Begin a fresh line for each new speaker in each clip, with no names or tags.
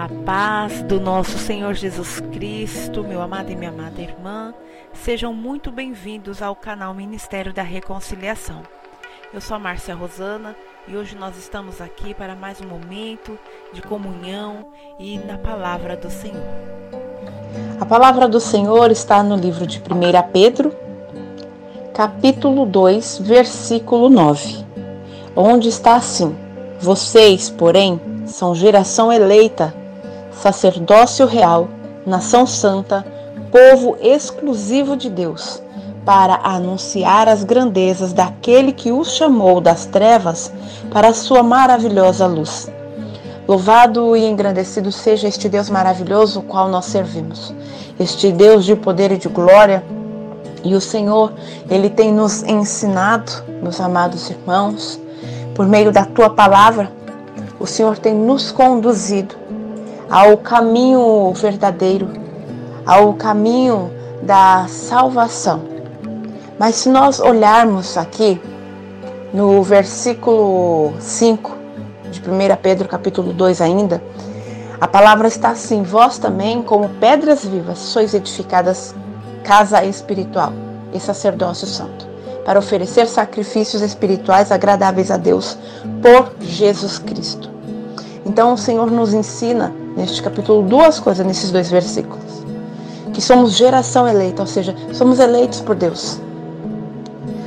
A paz do nosso Senhor Jesus Cristo, meu amado e minha amada irmã, sejam muito bem-vindos ao canal Ministério da Reconciliação. Eu sou a Márcia Rosana e hoje nós estamos aqui para mais um momento de comunhão e na palavra do Senhor.
A palavra do Senhor está no livro de 1 Pedro, capítulo 2, versículo 9, onde está assim: Vocês, porém, são geração eleita sacerdócio real, nação santa, povo exclusivo de Deus, para anunciar as grandezas daquele que os chamou das trevas para a sua maravilhosa luz. Louvado e engrandecido seja este Deus maravilhoso, o qual nós servimos. Este Deus de poder e de glória. E o Senhor, Ele tem nos ensinado, meus amados irmãos, por meio da tua palavra, o Senhor tem nos conduzido ao caminho verdadeiro, ao caminho da salvação. Mas se nós olharmos aqui no versículo 5 de 1 Pedro capítulo 2 ainda, a palavra está assim: Vós também, como pedras vivas, sois edificadas casa espiritual e sacerdócio santo, para oferecer sacrifícios espirituais agradáveis a Deus por Jesus Cristo. Então o Senhor nos ensina neste capítulo duas coisas nesses dois versículos. Que somos geração eleita, ou seja, somos eleitos por Deus.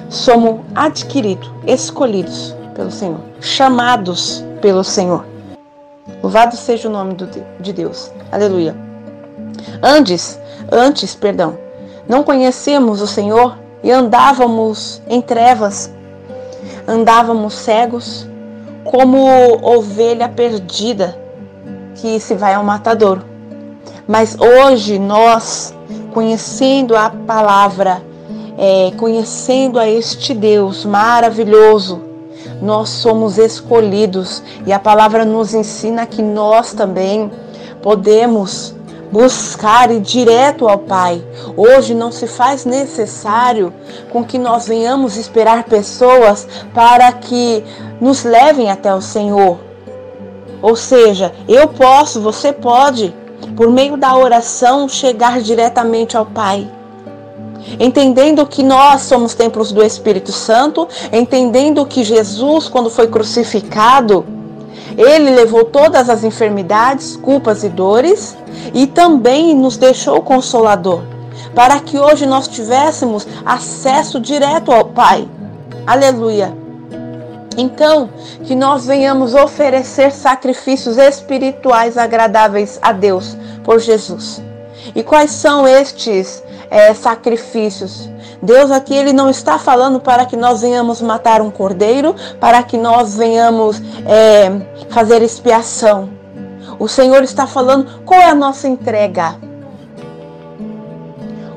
Somos adquiridos, escolhidos pelo Senhor, chamados pelo Senhor. Louvado seja o nome de Deus. Aleluia. Antes, antes, perdão, não conhecemos o Senhor e andávamos em trevas, andávamos cegos, como ovelha perdida que se vai ao matador. Mas hoje nós, conhecendo a palavra, é, conhecendo a este Deus maravilhoso, nós somos escolhidos e a palavra nos ensina que nós também podemos buscar ir direto ao Pai. Hoje não se faz necessário com que nós venhamos esperar pessoas para que nos levem até o Senhor. Ou seja, eu posso, você pode, por meio da oração, chegar diretamente ao Pai. Entendendo que nós somos templos do Espírito Santo, entendendo que Jesus, quando foi crucificado, ele levou todas as enfermidades, culpas e dores e também nos deixou consolador, para que hoje nós tivéssemos acesso direto ao Pai. Aleluia. Então, que nós venhamos oferecer sacrifícios espirituais agradáveis a Deus por Jesus. E quais são estes é, sacrifícios? Deus aqui ele não está falando para que nós venhamos matar um cordeiro, para que nós venhamos é, fazer expiação. O Senhor está falando qual é a nossa entrega.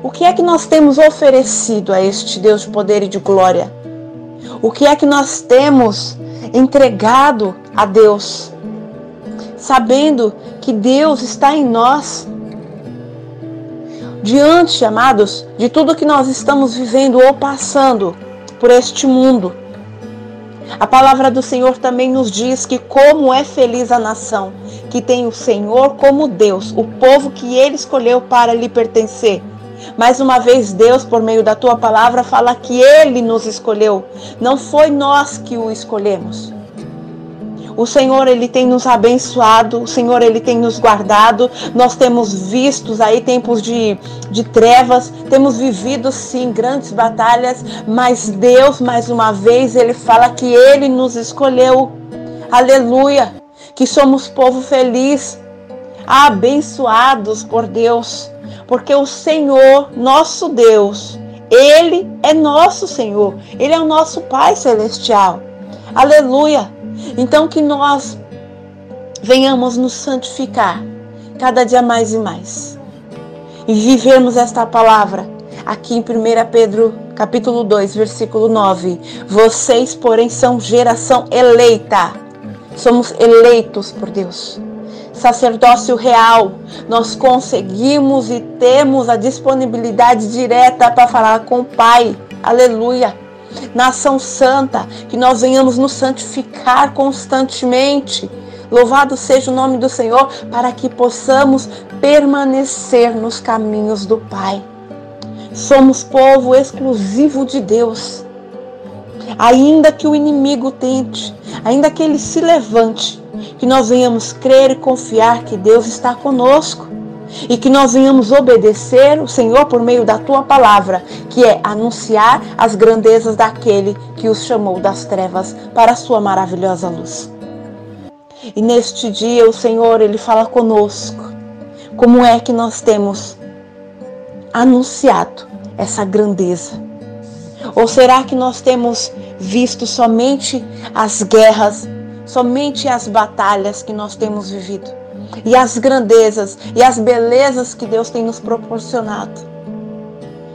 O que é que nós temos oferecido a este Deus de poder e de glória? O que é que nós temos entregado a Deus? Sabendo que Deus está em nós. Diante, amados, de tudo que nós estamos vivendo ou passando por este mundo, a palavra do Senhor também nos diz que como é feliz a nação que tem o Senhor como Deus, o povo que ele escolheu para lhe pertencer. Mais uma vez, Deus, por meio da tua palavra, fala que Ele nos escolheu. Não foi nós que o escolhemos. O Senhor, Ele tem nos abençoado, o Senhor, Ele tem nos guardado. Nós temos visto aí tempos de, de trevas, temos vivido sim grandes batalhas, mas Deus, mais uma vez, Ele fala que Ele nos escolheu. Aleluia! Que somos povo feliz, abençoados por Deus porque o Senhor, nosso Deus, Ele é nosso Senhor, Ele é o nosso Pai Celestial. Aleluia! Então que nós venhamos nos santificar cada dia mais e mais e vivermos esta palavra aqui em 1 Pedro capítulo 2, versículo 9. Vocês, porém, são geração eleita. Somos eleitos por Deus sacerdócio real, nós conseguimos e temos a disponibilidade direta para falar com o Pai. Aleluia. Nação santa, que nós venhamos nos santificar constantemente. Louvado seja o nome do Senhor para que possamos permanecer nos caminhos do Pai. Somos povo exclusivo de Deus. Ainda que o inimigo tente, ainda que ele se levante, que nós venhamos crer e confiar que Deus está conosco e que nós venhamos obedecer o Senhor por meio da tua palavra, que é anunciar as grandezas daquele que os chamou das trevas para a sua maravilhosa luz. E neste dia o Senhor ele fala conosco. Como é que nós temos anunciado essa grandeza? Ou será que nós temos visto somente as guerras, somente as batalhas que nós temos vivido? e as grandezas e as belezas que Deus tem nos proporcionado.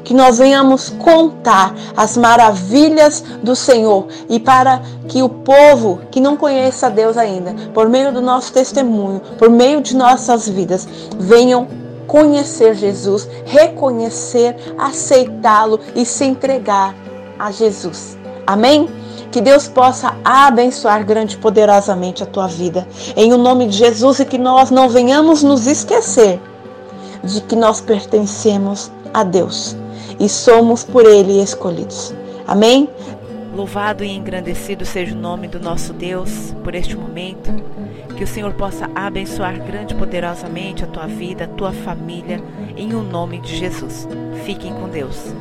Que nós venhamos contar as maravilhas do Senhor e para que o povo que não conheça Deus ainda, por meio do nosso testemunho, por meio de nossas vidas, venham conhecer Jesus, reconhecer, aceitá-lo e se entregar a Jesus. Amém? Que Deus possa abençoar grande e poderosamente a tua vida. Em o nome de Jesus e que nós não venhamos nos esquecer de que nós pertencemos a Deus e somos por Ele escolhidos. Amém?
Louvado e engrandecido seja o nome do nosso Deus por este momento. Que o Senhor possa abençoar grande e poderosamente a tua vida, a tua família, em o nome de Jesus. Fiquem com Deus.